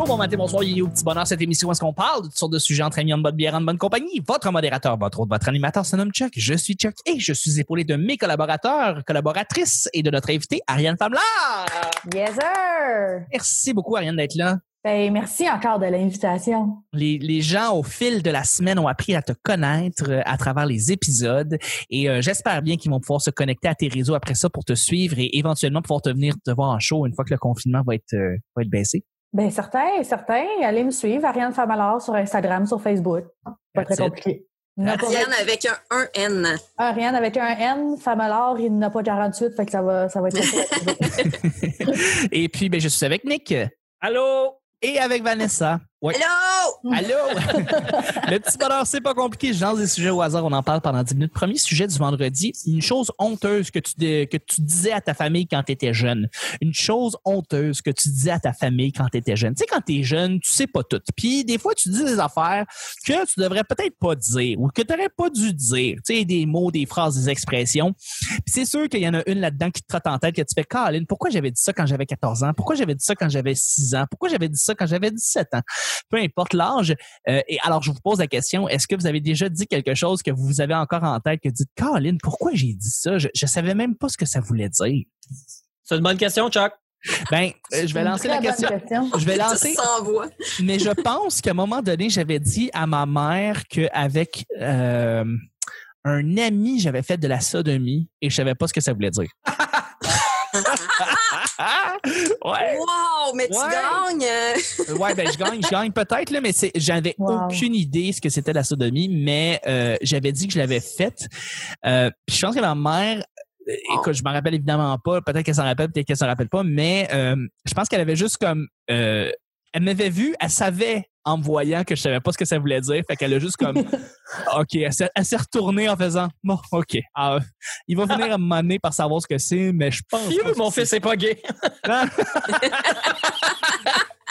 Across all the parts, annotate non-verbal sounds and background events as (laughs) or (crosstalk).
bonjour, bon matin, bonsoir, au petit bonheur. Cette émission, est-ce qu'on parle de toutes sortes de sujets entre amis, en bonne bière, en bonne compagnie? Votre modérateur, votre autre, votre animateur se nomme Chuck. Je suis Chuck et je suis épaulé de mes collaborateurs, collaboratrices et de notre invité, Ariane Famla. Yes, sir! Merci beaucoup, Ariane, d'être là. Ben, merci encore de l'invitation. Les, les, gens, au fil de la semaine, ont appris à te connaître euh, à travers les épisodes et euh, j'espère bien qu'ils vont pouvoir se connecter à tes réseaux après ça pour te suivre et éventuellement pouvoir te venir te voir en show une fois que le confinement va être, euh, va être baissé. Ben, certain, certain. Allez me suivre, Ariane Famalard sur Instagram, sur Facebook. Pas très compliqué. Ariane avec un, un N. Ariane avec un N, Famalard, il n'a pas 48, fait que ça va, ça va être (laughs) Et puis, ben, je suis avec Nick. Allô? Et avec Vanessa. Ouais. Allô? Allô? (laughs) le petit bonheur, c'est pas compliqué. Je lance des sujets au hasard. On en parle pendant 10 minutes. Premier sujet du vendredi. Une chose honteuse que tu, que tu disais à ta famille quand tu étais jeune. Une chose honteuse que tu disais à ta famille quand tu étais jeune. Tu sais, quand tu es jeune, tu sais pas tout. Puis des fois, tu dis des affaires que tu devrais peut-être pas dire ou que tu n'aurais pas dû dire. Tu sais, des mots, des phrases, des expressions. Puis c'est sûr qu'il y en a une là-dedans qui te trotte en tête que tu fais, Caroline, pourquoi j'avais dit ça quand j'avais 14 ans? Pourquoi j'avais dit ça quand j'avais 6 ans? Pourquoi j'avais dit ça quand j'avais 17 ans? peu importe l'âge. Euh, et alors, je vous pose la question, est-ce que vous avez déjà dit quelque chose que vous avez encore en tête, que vous dites, Caroline, pourquoi j'ai dit ça? Je, je savais même pas ce que ça voulait dire. C'est une bonne question, Chuck. Ben, euh, je vais lancer la question. Je vais (laughs) lancer. Mais je pense qu'à un moment donné, j'avais dit à ma mère qu'avec euh, un ami, j'avais fait de la sodomie et je savais pas ce que ça voulait dire. (laughs) (laughs) ouais. Wow, mais tu gagnes! ouais, ben je gagne, je gagne peut-être, là, mais c'est, j'avais aucune idée ce que c'était la sodomie, mais euh, j'avais dit que je l'avais faite. Euh, puis je pense que ma mère euh, écoute, je m'en rappelle évidemment pas. Peut-être qu'elle s'en rappelle, peut-être qu'elle s'en rappelle pas, mais euh, je pense qu'elle avait juste comme euh, elle m'avait vu, elle savait en me voyant que je savais pas ce que ça voulait dire. Fait qu'elle a juste comme, (laughs) OK, elle s'est retournée en faisant, bon, OK, ah, il va venir (laughs) m'amener par savoir ce que c'est, mais je pense. que mon fils est pas gay? (laughs)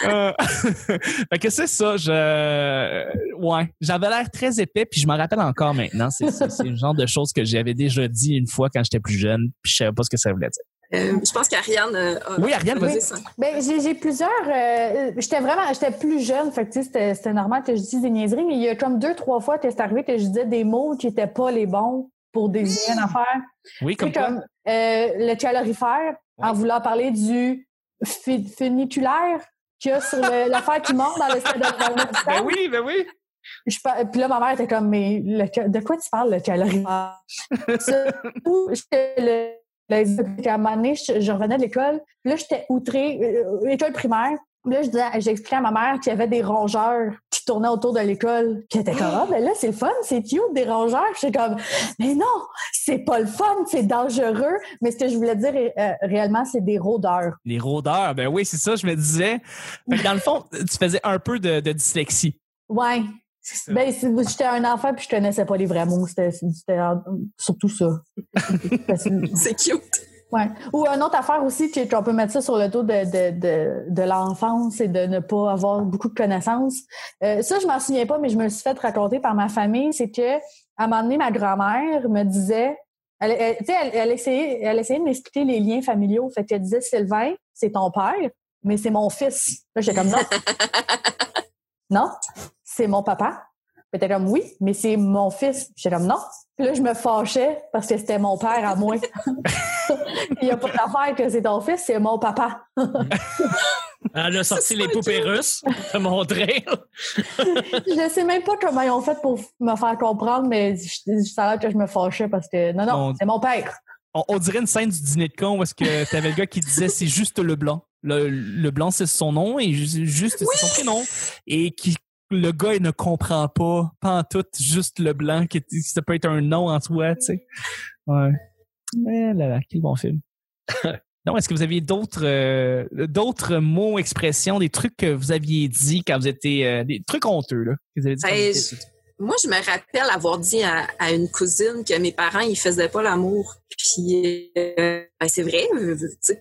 euh, fait que c'est ça, je, ouais, j'avais l'air très épais, puis je m'en rappelle encore maintenant. C'est le genre de choses que j'avais déjà dit une fois quand j'étais plus jeune, puis je savais pas ce que ça voulait dire. Euh, je pense qu'Ariane euh, Oui, Ariane, vas-y. Ben, j'ai plusieurs. Euh, j'étais vraiment, j'étais plus jeune, fait que c'était normal que je dise des niaiseries, mais il y a comme deux, trois fois que c'est arrivé que je disais des mots qui n'étaient pas les bons pour désigner une affaire. Oui, comme, comme le calorifère, en voulant parler du funiculaire qu'il y a sur l'affaire qui monte dans le stade de (laughs) Ben oui, ben oui. Je, puis là, ma mère était comme, mais de quoi tu parles, le calorifère? (laughs) le, Là, à un moment donné, je, revenais de l'école. Là, j'étais outrée, euh, école primaire. Là, je expliqué à ma mère qu'il y avait des rongeurs qui tournaient autour de l'école. Puis elle était comme, ah, ben là, c'est le fun, c'est cute, des rongeurs. J'étais comme, mais non, c'est pas le fun, c'est dangereux. Mais ce que je voulais dire euh, réellement, c'est des rôdeurs. Des rôdeurs, ben oui, c'est ça, je me disais. dans le fond, tu faisais un peu de, de dyslexie. Ouais. Ben, j'étais un enfant puis je connaissais pas les vrais mots. C'était surtout ça. (laughs) c'est cute. Ouais. Ou une autre affaire aussi, qu'on peut mettre ça sur le dos de, de, de, de l'enfance et de ne pas avoir beaucoup de connaissances. Euh, ça, je m'en souviens pas, mais je me suis fait raconter par ma famille, c'est que à un moment donné, ma grand-mère me disait, elle, elle, elle, elle, essayait, elle essayait de m'expliquer les liens familiaux. Fait qu'elle disait, Sylvain, c'est ton père, mais c'est mon fils. Là, j'étais comme non. (laughs) non c'est mon papa. Puis comme oui, mais c'est mon fils. J'étais comme non. Puis là, je me fâchais parce que c'était mon père à moi. (laughs) Il n'y a pas d'affaire que c'est ton fils, c'est mon papa. Elle a sorti les poupées russes pour te montrer. je ne sais même pas comment ils ont fait pour me faire comprendre, mais ça a l'air que je me fâchais parce que non, non, c'est mon père. On, dirait une scène du dîner de con où est-ce que tu avais le gars qui disait c'est juste le blanc. Le, blanc, c'est son nom et juste c'est son prénom. Et qui le gars il ne comprend pas, pas en tout, juste le blanc qui ça peut être un nom en soi, tu sais. Ouais. Mais là là, quel bon film. (laughs) non, est-ce que vous aviez d'autres euh, d'autres mots, expressions, des trucs que vous aviez dit quand vous étiez euh, des trucs honteux là que vous avez dit ben, moi, je me rappelle avoir dit à, une cousine que mes parents, ils faisaient pas l'amour. Puis, euh, ben, c'est vrai.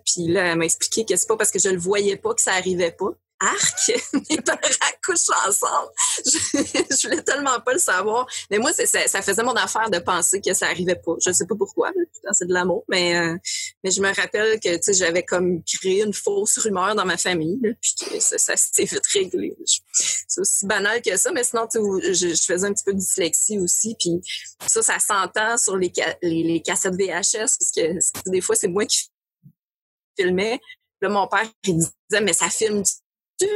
Puis là, elle m'a expliqué que c'est pas parce que je le voyais pas que ça arrivait pas. Arc, (laughs) mes parents couchent ensemble. (laughs) Je, je voulais tellement pas le savoir. Mais moi, ça, ça faisait mon affaire de penser que ça arrivait pas. Je sais pas pourquoi, c'est de l'amour, mais, euh, mais je me rappelle que j'avais comme créé une fausse rumeur dans ma famille, là, puis ça, ça s'était vite réglé. C'est aussi banal que ça, mais sinon, je, je faisais un petit peu de dyslexie aussi, puis ça, ça s'entend sur les, les, les cassettes VHS, parce que des fois, c'est moi qui filmais. Là, mon père, il disait, mais ça filme tu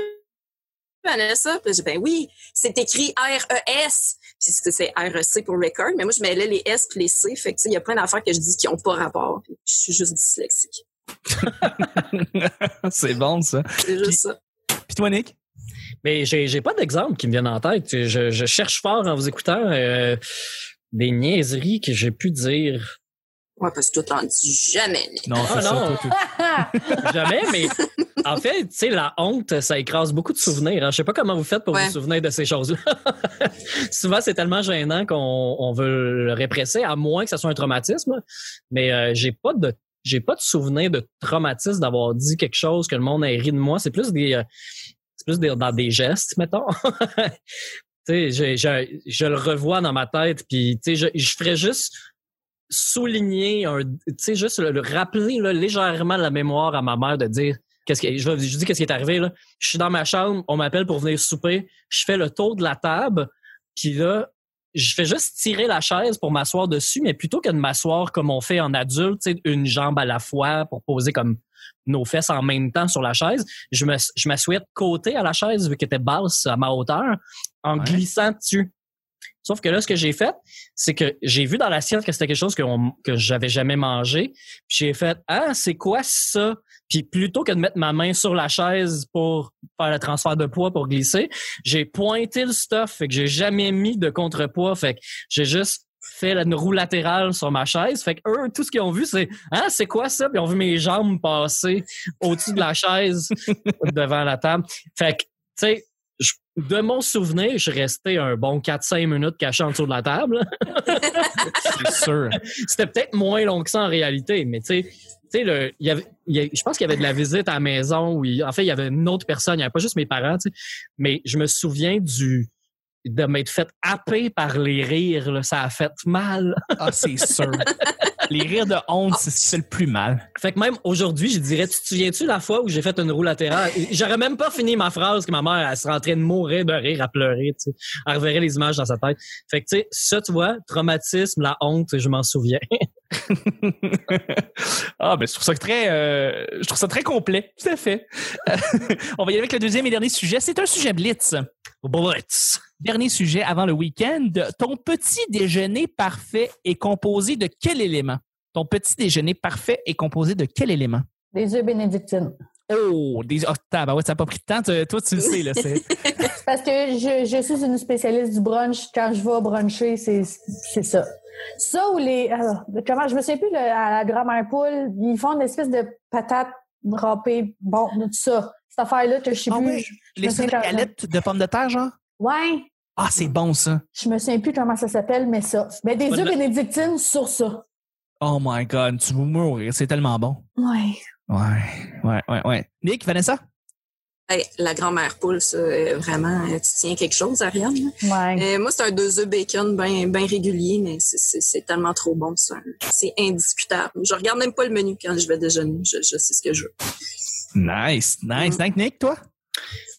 Vanessa? Puis j'ai ben oui, c'est écrit R-E-S. Puis c'est R-E-C pour record, mais moi, je mêlais les S puis les C. Fait que, tu sais, il y a plein d'affaires que je dis qui ont pas rapport. Puis Je suis juste dyslexique. (laughs) c'est bon, ça. C'est juste ça. Puis toi, Nick? Mais j'ai, j'ai pas d'exemple qui me viennent en tête. Je, je cherche fort en vous écoutant euh, des niaiseries que j'ai pu dire. Ouais, parce que toi, t'en dis jamais. Non, Ah, c'est ça. non. toi. (laughs) Jamais, mais en fait, tu sais, la honte, ça écrase beaucoup de souvenirs. hein. Je sais pas comment vous faites pour Ouais. vous souvenir de ces choses-là. (laughs) Souvent, c'est tellement gênant qu'on on veut le répresser, à moins que ça soit un traumatisme. Mais euh, j'ai pas de j'ai pas de souvenir de traumatisme d'avoir dit quelque chose que le monde a ri de moi. C'est plus des euh, c'est plus des- dans des gestes, mettons. (laughs) tu sais, je, je, je le revois dans ma tête, puis tu sais, je, je ferais juste souligner un, tu sais, juste le, le rappeler là, légèrement la mémoire à ma mère de dire qu'est-ce qui, je, je dis qu'est-ce qui est arrivé là. Je suis dans ma chambre, on m'appelle pour venir souper, je fais le tour de la table, puis là, je fais juste tirer la chaise pour m'asseoir dessus, mais plutôt que de m'asseoir comme on fait en adulte, tu sais, une jambe à la fois pour poser comme nos fesses en même temps sur la chaise, je me, je de côté à la chaise vu qu'elle était basse à ma hauteur, en Ouais. glissant dessus. Sauf que là, ce que j'ai fait, c'est que j'ai vu dans l'assiette que c'était quelque chose que, on- que j'avais jamais mangé. Puis j'ai fait Ah, c'est quoi ça? Puis plutôt que de mettre ma main sur la chaise pour faire le transfert de poids pour glisser, j'ai pointé le stuff. Fait que j'ai jamais mis de contrepoids. Fait que j'ai juste fait une roue latérale sur ma chaise. Fait que eux, tout ce qu'ils ont vu, c'est Ah, c'est quoi ça? Puis ils ont vu mes jambes passer au-dessus de la chaise (laughs) devant la table. Fait que, tu sais, de mon souvenir, je restais un bon 4-5 minutes caché en dessous de la table. C'est sûr. (laughs) C'était peut-être moins long que ça en réalité, mais tu sais, tu sais, le, il y avait, y a- je pense qu'il y avait de la visite à la maison où, il- en fait, il y avait une autre personne, il n'y avait pas juste mes parents, tu sais, mais je me souviens du, de m'être fait happer par les rires, là, ça a fait mal. Ah, c'est sûr. (laughs) Les rires de honte, c'est ce qui fait le plus mal. Fait que même aujourd'hui, je dirais, tu te souviens-tu la fois où j'ai fait une roue latérale? J'aurais même pas fini ma phrase que ma mère, elle serait en train de mourir de rire, à pleurer, tu sais. Elle reverrait les images dans sa tête. Fait que, tu sais, ça, tu vois, traumatisme, la honte, je m'en souviens. (laughs) ah, ben, je trouve ça très, euh, je trouve ça très complet. Tout à fait. (laughs) On va y aller avec le deuxième et dernier sujet. C'est un sujet blitz. Blitz. Dernier sujet avant le week-end. Ton petit déjeuner parfait est composé de quel élément? Ton petit déjeuner parfait est composé de quel élément? Des œufs bénédictines. Oh, des, oh, tabarouette, ça n'a pas pris de temps. Tu- Toi, tu le sais, là. c'est- (laughs) Parce que je, je suis une spécialiste du brunch. Quand je vais bruncher, c'est c'est ça. Ça ou les. alors, comment, je me souviens plus, le- à la grand-mère poule, ils font une espèce de patate râpée. Bon, tout ça. Cette affaire-là je sais Ah plus. oui, je Les galettes de pommes de terre, genre? Ouais. Ah, c'est bon, ça. Je me souviens plus comment ça s'appelle, mais ça. Mais des Pas de œufs bénédictines sur ça. Oh my God, tu vas mourir. C'est tellement bon. Ouais. Ouais, ouais, ouais, ouais. Nick, Vanessa? Hey, la grand-mère poule, ça, euh, vraiment, euh, tu tiens quelque chose, Ariane? Ouais. Euh, moi, c'est un deux œufs bacon bien ben régulier, mais c'est- c'est c'est tellement trop bon, ça. C'est indiscutable. Je regarde même pas le menu quand je vais déjeuner. Je, je sais ce que je veux. Nice, nice. Thank Nick, toi?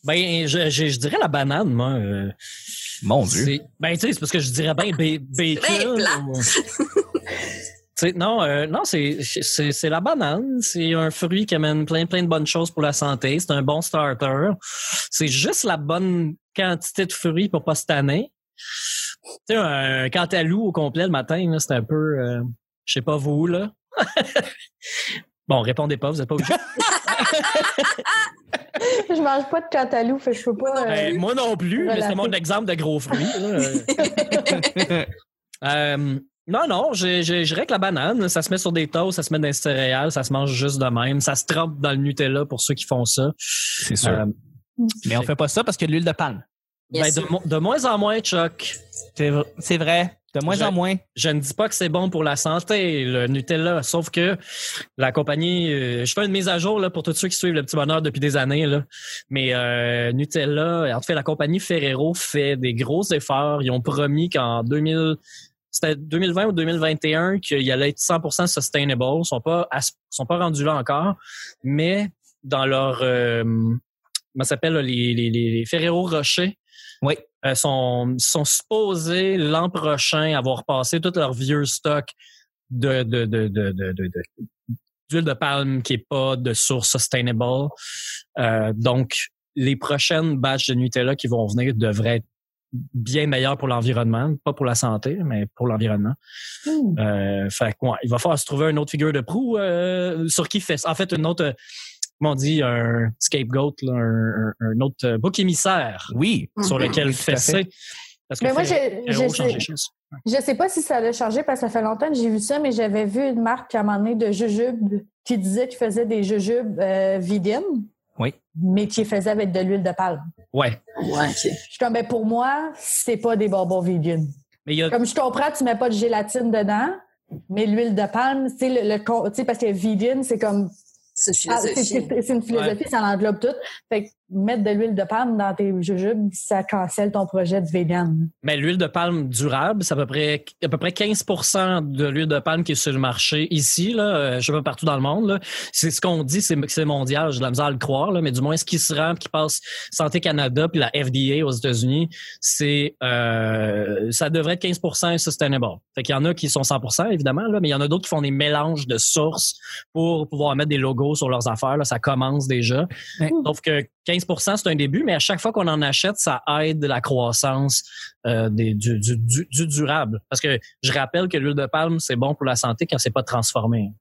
Ben, je, je, je dirais la banane, moi. euh, Mon c'est- Ben, tu sais, c'est parce que je dirais bien ba- bacon. (laughs) non, euh, non, c'est, c'est, c'est la banane. C'est un fruit qui amène plein, plein de bonnes choses pour la santé. C'est un bon starter. C'est juste la bonne quantité de fruits pour pas se tanner. Tu sais, un cantalou au complet le matin, là, c'est un peu, euh, je sais pas vous, là. (laughs) bon, répondez pas, vous êtes pas obligé. (laughs) Je mange pas de cantalou, fait je peux pas. euh, Ben, moi non plus, mais c'est mon exemple de gros fruits. (laughs) Euh, non, non, je, je, je dirais que la banane, ça se met sur des toasts, ça se met dans les céréales, ça se mange juste de même. Ça se trempe dans le Nutella pour ceux qui font ça. C'est sûr. Euh, Mais on fait pas ça parce qu'il y a de l'huile de palme. Ben, de, de moins en moins, Chuck. C'est vrai. De moins Je- en moins. Je ne dis pas que c'est bon pour la santé, le Nutella, sauf que la compagnie, euh, je fais une mise à jour là, pour tous ceux qui suivent le petit bonheur depuis des années, là. mais euh, Nutella, en fait, la compagnie Ferrero fait des gros efforts. Ils ont promis qu'en 2000, c'était 2020 ou 2021 qu'il allait être 100% sustainable. Ils sont pas, sont pas rendus là encore, mais dans leur, euh, comment ça s'appelle les, les Ferrero Rocher, Oui. Euh, sont, sont supposés l'an prochain avoir passé tout leur vieux stock de, de, de, de, de, d'huile de palme qui est pas de source sustainable. Euh, donc, les prochaines batches de Nutella qui vont venir devraient être bien meilleures pour l'environnement, pas pour la santé, mais pour l'environnement. Euh, fait que, ouais, il va falloir se trouver une autre figure de proue euh, sur qui fait en fait une autre euh, comment on dit un scapegoat là, un, autre euh, bouc émissaire Oui. sur lequel Oui, fesser. Parce que Mais moi, choses. Je sais pas si ça l'a changé parce que ça fait longtemps que j'ai vu ça, mais j'avais vu une marque à un moment donné de jujubes qui disait qu'il faisait des jujubes euh, vegan. Oui. Mais qui les faisait avec de l'huile de palme. Ouais. Ouais. Je suis comme, ben, pour moi, c'est pas des bonbons vegan. Mais il y a Comme je comprends, tu mets pas de gélatine dedans, mais l'huile de palme, tu sais, le, le con- tu sais, parce que vegan, c'est comme, C'est une ah, c'est philosophie. c'est- c'est une philosophie, ça englobe tout. Fait que mettre de l'huile de palme dans tes jujubes, ça cancelle ton projet de vegan. Mais l'huile de palme durable, c'est à peu près à peu près 15% de l'huile de palme qui est sur le marché ici là, euh, je sais pas partout dans le monde là. C'est ce qu'on dit, c'est que c'est mondial, j'ai de la misère à le croire là, mais du moins ce qui se rend, qui passe Santé Canada puis la FDA aux États-Unis, c'est euh, ça devrait être 15% sustainable. Fait qu'il y en a qui sont 100% évidemment là, mais il y en a d'autres qui font des mélanges de sources pour pouvoir mettre des logos sur leurs affaires là, ça commence déjà. Sauf que 15% c'est un début, mais à chaque fois qu'on en achète, ça aide la croissance euh, des, du, du, du, du durable. Parce que je rappelle que l'huile de palme, c'est bon pour la santé quand c'est pas transformé.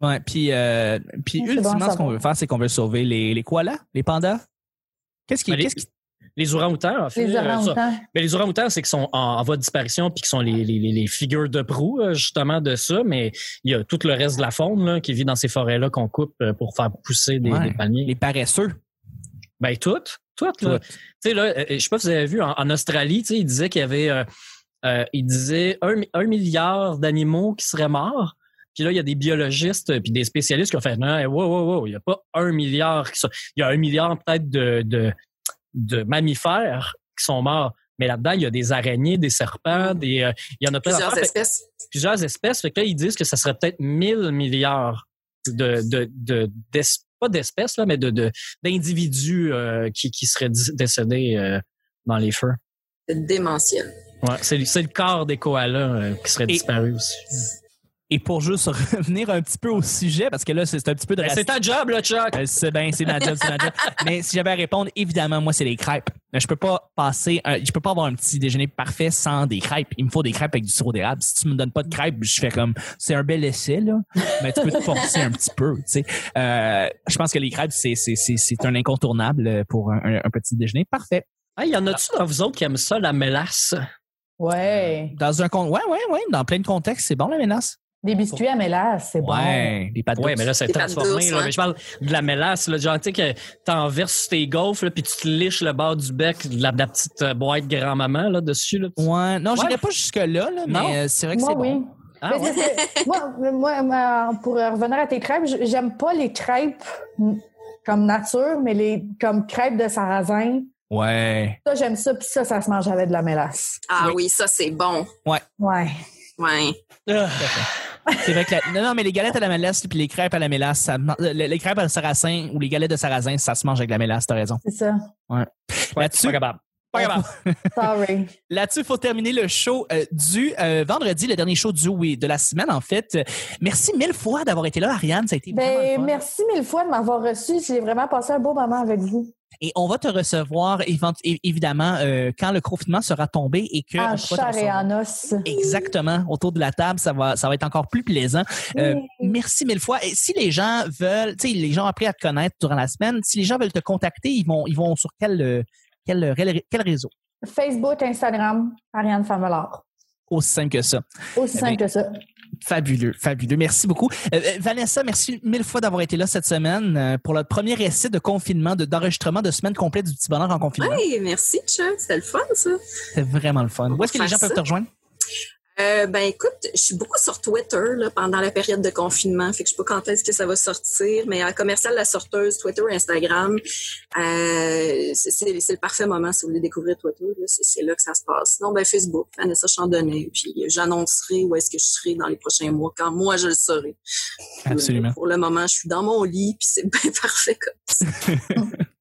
Ouais, puis, euh, puis bon ultimement, ce qu'on veut faire, c'est qu'on veut sauver les, les koalas, les pandas? Qu'est-ce qui, les, qu'est-ce qui- les orang-outans, en fait. Les euh, orang-outans. mais les orang-outans, c'est qu'ils sont en, en voie de disparition puis qui sont les, les, les- les figures de proue, euh, justement, de ça. Mais il y a tout le reste de la faune là, qui vit dans ces forêts-là qu'on coupe euh, pour faire pousser des, Ouais. des palmiers. les paresseux? Ben, toutes. Toutes, là. Tu sais, là, euh, je sais pas si vous avez vu, en, en Australie, tu sais, il disait qu'il y avait, euh, euh, il disait un, un milliard d'animaux qui seraient morts. Puis là, il y a des biologistes puis des spécialistes qui ont fait, non, wow, wow, wow, il y a pas un milliard qui sont, il y a un milliard peut-être de, de, de mammifères qui sont morts. Mais là-dedans, il y a des araignées, des serpents, des, euh, il y en a plein Plusieurs. Fait- espèces. plusieurs espèces. Fait que là, ils disent que ça serait peut-être 1000 milliards de, de, de, d'es- pas d'espèces, là, mais de, de, d'individus euh, qui, qui seraient décédés euh, dans les feux. C'est démentiel. Ouais, c'est, le- c'est le corps des koalas euh, qui serait Et- disparu aussi. Et pour juste (laughs) revenir un petit peu au sujet, parce que là, c'est un petit peu de Ben, c'est ta job, là, Chuck! Euh, C'est ben, c'est ma job, c'est ma job. (laughs) Mais si j'avais à répondre, évidemment, moi, c'est les crêpes. Je peux pas passer, un- je peux pas avoir un petit déjeuner parfait sans des crêpes. Il me faut des crêpes avec du sirop d'érable. Si tu me donnes pas de crêpes, je fais comme, c'est un bel essai, là. Mais tu peux te forcer un petit peu, tu sais. Euh, je pense que les crêpes, c'est, c'est, c'est, c'est un incontournable pour un, un- un petit déjeuner. Parfait. Hey, y en a-tu dans vous autres qui aiment ça, la mélasse? Ouais. Dans un con, ouais, ouais, ouais, dans plein de contextes, c'est bon, la menace. Des biscuits à mélasse, c'est bon. Ouais, des pâtes Ouais, mais là, c'est transformé. douces, là. ouais. Mais je parle de la mélasse, là, genre, tu sais, que t'en verses sur tes gaufres, là, puis tu te liches le bord du bec de la, de la petite euh, boîte grand-maman, là, dessus, là. Ouais, non, Ouais. j'irais pas jusque-là, là, Non. mais euh, c'est vrai que Moi, c'est oui. bon. Ah, Mais ouais. (laughs) moi, moi, moi, pour revenir à tes crêpes, j'aime pas les crêpes mm, comme nature, mais les comme crêpes de sarrasin. Ouais. Ça, j'aime ça, puis ça, ça se mange avec de la mélasse. Ah Oui. oui, ça, c'est bon. Ouais. Ouais. Ah. C'est vrai que la- non, non, mais les galettes à la mélasse puis les crêpes à la mélasse, ça, les, les crêpes à la sarrasin ou les galettes de sarrasin, ça se mange avec la mélasse, t'as raison. C'est ça. Ouais, Là-dessus, pas capable. Pas capable. (laughs) (laughs) Sorry. Là-dessus, il faut terminer le show euh, du euh, vendredi, le dernier show du oui, de la semaine, en fait. Merci mille fois d'avoir été là, Ariane. Ça a été Ben, merci mille fois de m'avoir reçu. J'ai vraiment passé un beau moment avec vous. Et on va te recevoir, évidemment, euh, quand le confinement sera tombé et que... En chair et en os. Exactement. Autour de la table, ça va, ça va être encore plus plaisant. Euh, Oui. merci mille fois. Et si les gens veulent, tu sais, les gens ont appris à te connaître durant la semaine, si les gens veulent te contacter, ils vont, ils vont sur quel, euh, quel, quel, réseau? Facebook, Instagram, Ariane Famelard. Aussi simple que ça. Aussi Eh simple bien, que ça. Fabuleux, fabuleux. Merci beaucoup. Euh, euh, Vanessa, merci mille fois d'avoir été là cette semaine euh, pour le premier essai de confinement, de- d'enregistrement de semaine complète du petit bonheur en confinement. Hey, merci, Chuck. C'était le fun, ça. C'était vraiment le fun. Où est-ce que les gens peuvent te rejoindre? Euh, ben écoute, je suis beaucoup sur Twitter là, pendant la période de confinement, fait que je sais pas quand est-ce que ça va sortir, mais à commercial la sorteuse, Twitter, Instagram, euh, c'est le parfait moment si vous voulez découvrir Twitter, c'est là que ça se passe. Sinon, ben Facebook, Vanessa Chandonnet, puis j'annoncerai où est-ce que je serai dans les prochains mois, quand moi je le saurai. Absolument. pour le moment, je suis dans mon lit, puis c'est (laughs) bien parfait comme ça. (laughs)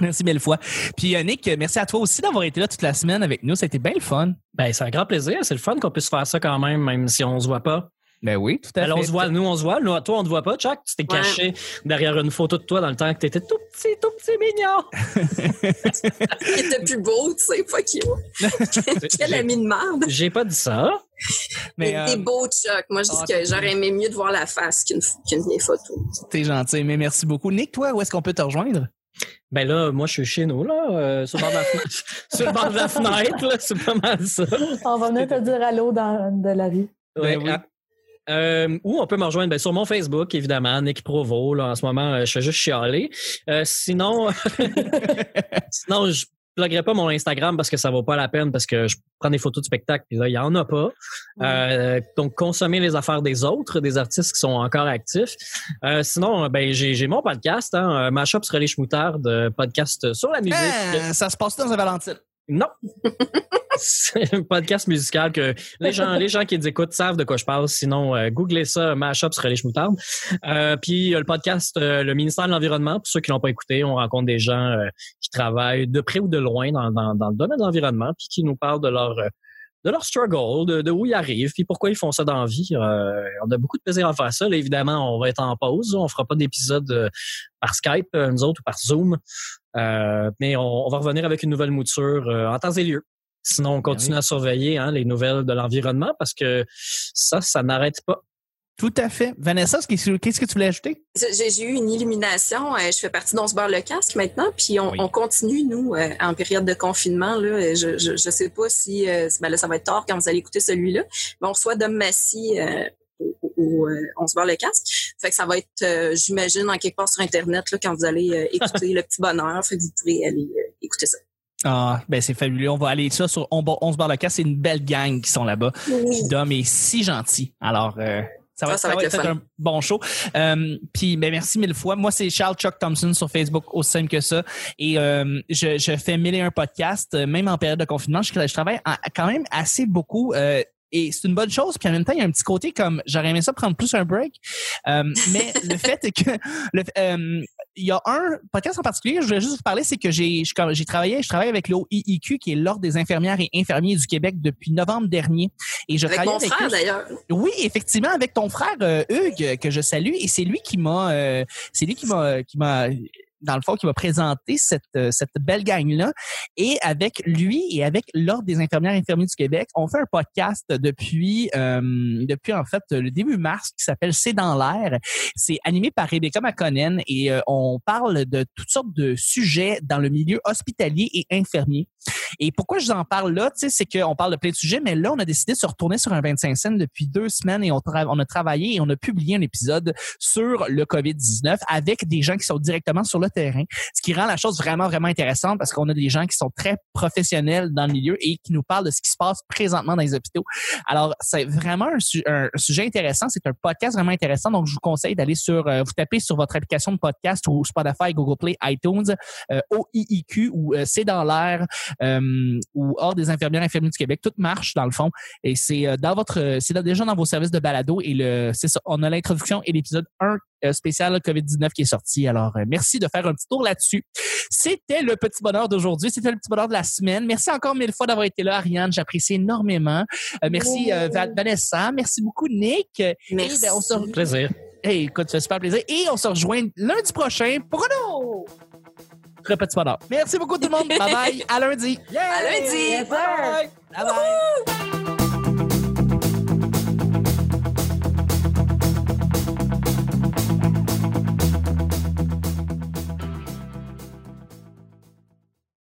Merci mille fois. Puis euh, Nick, merci à toi aussi d'avoir été là toute la semaine avec nous. Ça a été bien le fun. Ben, c'est un grand plaisir. C'est le fun qu'on puisse faire ça quand même, même si on se voit pas. Ben oui, tout à Alors, fait. on se voit, nous, on se voit. Nous, toi, on te voit pas, Chuck. Tu t'es Ouais. caché derrière une photo de toi dans le temps que tu étais tout petit, tout petit mignon. (laughs) Il était plus beau, tu sais, fuck you. (laughs) Quel ami de merde. J'ai pas dit ça. Mais euh, t'es beau, Chuck. Moi, je dis ah, que j'aurais aimé mieux de voir la face qu'une qu'une vieille photo. t'es gentil, mais merci beaucoup. Nick, toi, où est-ce qu'on peut te rejoindre? Ben là, moi, je suis chez nous, là, euh, sur, le bord de la fenêtre, (laughs) sur le bord de la fenêtre, là, c'est pas mal ça. On va venir te dire allô dans de la vie. Ouais, Ben oui. Euh, où on peut me rejoindre? Ben, sur mon Facebook, évidemment, Nick Provo. Là, en ce moment, euh, je fais juste chialer. Euh, sinon, (laughs) sinon, je bloguerai pas mon Instagram parce que ça vaut pas la peine parce que je prends des photos de spectacle puis là, il y en a pas. Euh, donc, consommer les affaires des autres, des artistes qui sont encore actifs. Euh, sinon, ben, j'ai, mon podcast, hein, euh, Mashup sur les Schmoutards, euh, podcast sur la musique. Ah, ça se passe dans un Valentine? Non. (laughs) C'est (laughs) un podcast musical que les gens, les gens qui les écoutent savent de quoi je parle. Sinon, euh, googlez ça, Mashup sur les Schmoutards. Euh, puis le podcast, euh, le ministère de l'Environnement, pour ceux qui l'ont pas écouté, on rencontre des gens euh, qui travaillent de près ou de loin dans, dans, dans le domaine de l'environnement, puis qui nous parlent de leur euh, de leur struggle, de, de où ils arrivent, puis pourquoi ils font ça dans la vie. Euh, on a beaucoup de plaisir à faire ça. Là, évidemment, on va être en pause. On fera pas d'épisode par Skype, nous autres, ou par Zoom. Mais on, on va revenir avec une nouvelle mouture en temps et lieu. Sinon, on continue à surveiller hein, les nouvelles de l'environnement parce que ça, ça n'arrête pas. Tout à fait. Vanessa, qu'est-ce que tu voulais ajouter? J'ai j'ai eu une illumination. euh, je fais partie d'On se barre le casque maintenant, puis on, Oui. on continue, nous, euh, en période de confinement. Là, je, je, je sais pas si euh, ben là, ça va être tard quand vous allez écouter celui-là, mais on reçoit Dom Massy euh, au, au, euh, On se barre le casque. Fait que ça va être, euh, j'imagine, en quelque part sur Internet là, quand vous allez euh, écouter (laughs) Le Petit Bonheur. Fait que vous pourrez aller euh, écouter ça. Ah, ben c'est fabuleux. On va aller ça sur On, on se barre le cas. C'est une belle gang qui sont là-bas. Puis Dom est si gentil. Alors, euh, ça va, Ah, ça va être, un bon show. Euh, puis, ben, merci mille fois. Moi, c'est Charles Chuck Thompson sur Facebook, aussi simple que ça. Et euh, je, je fais mille et un podcasts, euh, même en période de confinement. Je, je travaille en- quand même assez beaucoup. euh, et c'est une bonne chose. Puis en même temps, il y a un petit côté comme j'aurais aimé ça prendre plus un break. Euh, mais le fait est que le, euh, il y a un podcast en particulier que je voulais juste vous parler, c'est que j'ai j'ai travaillé, je travaille avec l'OIIQ, qui est l'Ordre des infirmières et infirmiers du Québec depuis novembre dernier. Et je Avec travaille mon avec frère, d'ailleurs. oui, effectivement, avec ton frère euh, Hugues que je salue et c'est lui qui m'a, euh, c'est lui qui m'a, qui m'a, dans le fond, qui m'a présenté cette euh, cette belle gang là. Et avec lui et avec l'ordre des infirmières et infirmiers du Québec, on fait un podcast depuis euh, depuis en fait le début mars qui s'appelle C'est dans l'air. C'est animé par Rebecca McConnell et euh, on parle de toutes sortes de sujets dans le milieu hospitalier et infirmier. Et pourquoi je vous en parle là, c'est qu'on parle de plein de sujets, mais là, on a décidé de se retourner sur un 25 cents depuis deux semaines et on, a travaillé et on a publié un épisode sur le COVID-19 avec des gens qui sont directement sur le terrain, ce qui rend la chose vraiment, vraiment intéressante parce qu'on a des gens qui sont très professionnels dans le milieu et qui nous parlent de ce qui se passe présentement dans les hôpitaux. Alors, c'est vraiment un sujet intéressant. C'est un podcast vraiment intéressant. Donc, je vous conseille d'aller sur, euh, vous tapez sur votre application de podcast ou Spotify, Google Play, iTunes, euh, OIIQ ou euh, C'est dans l'air euh, ou Ordre des infirmières et infirmiers du Québec. Tout marche dans le fond. Et c'est euh, dans votre, euh, c'est déjà dans vos services de balado. Et le, c'est ça. On a l'introduction et l'épisode 1 euh, spécial COVID-19 qui est sorti. Alors, euh, merci de faire un petit tour là-dessus. C'était le petit bonheur d'aujourd'hui. C'était le petit bonheur de la semaine. Merci encore mille fois d'avoir été là, Ariane. J'apprécie énormément. Euh, merci euh, Va- Vanessa. Merci beaucoup, Nick. Et Merci. ben, on se Plaisir. Hey, écoute, ça fait super plaisir. Et on se rejoint lundi prochain pour un autre le petit. Merci beaucoup tout le monde. Bye bye. À lundi. Yeah! À lundi. Yes, bye bye. bye, bye.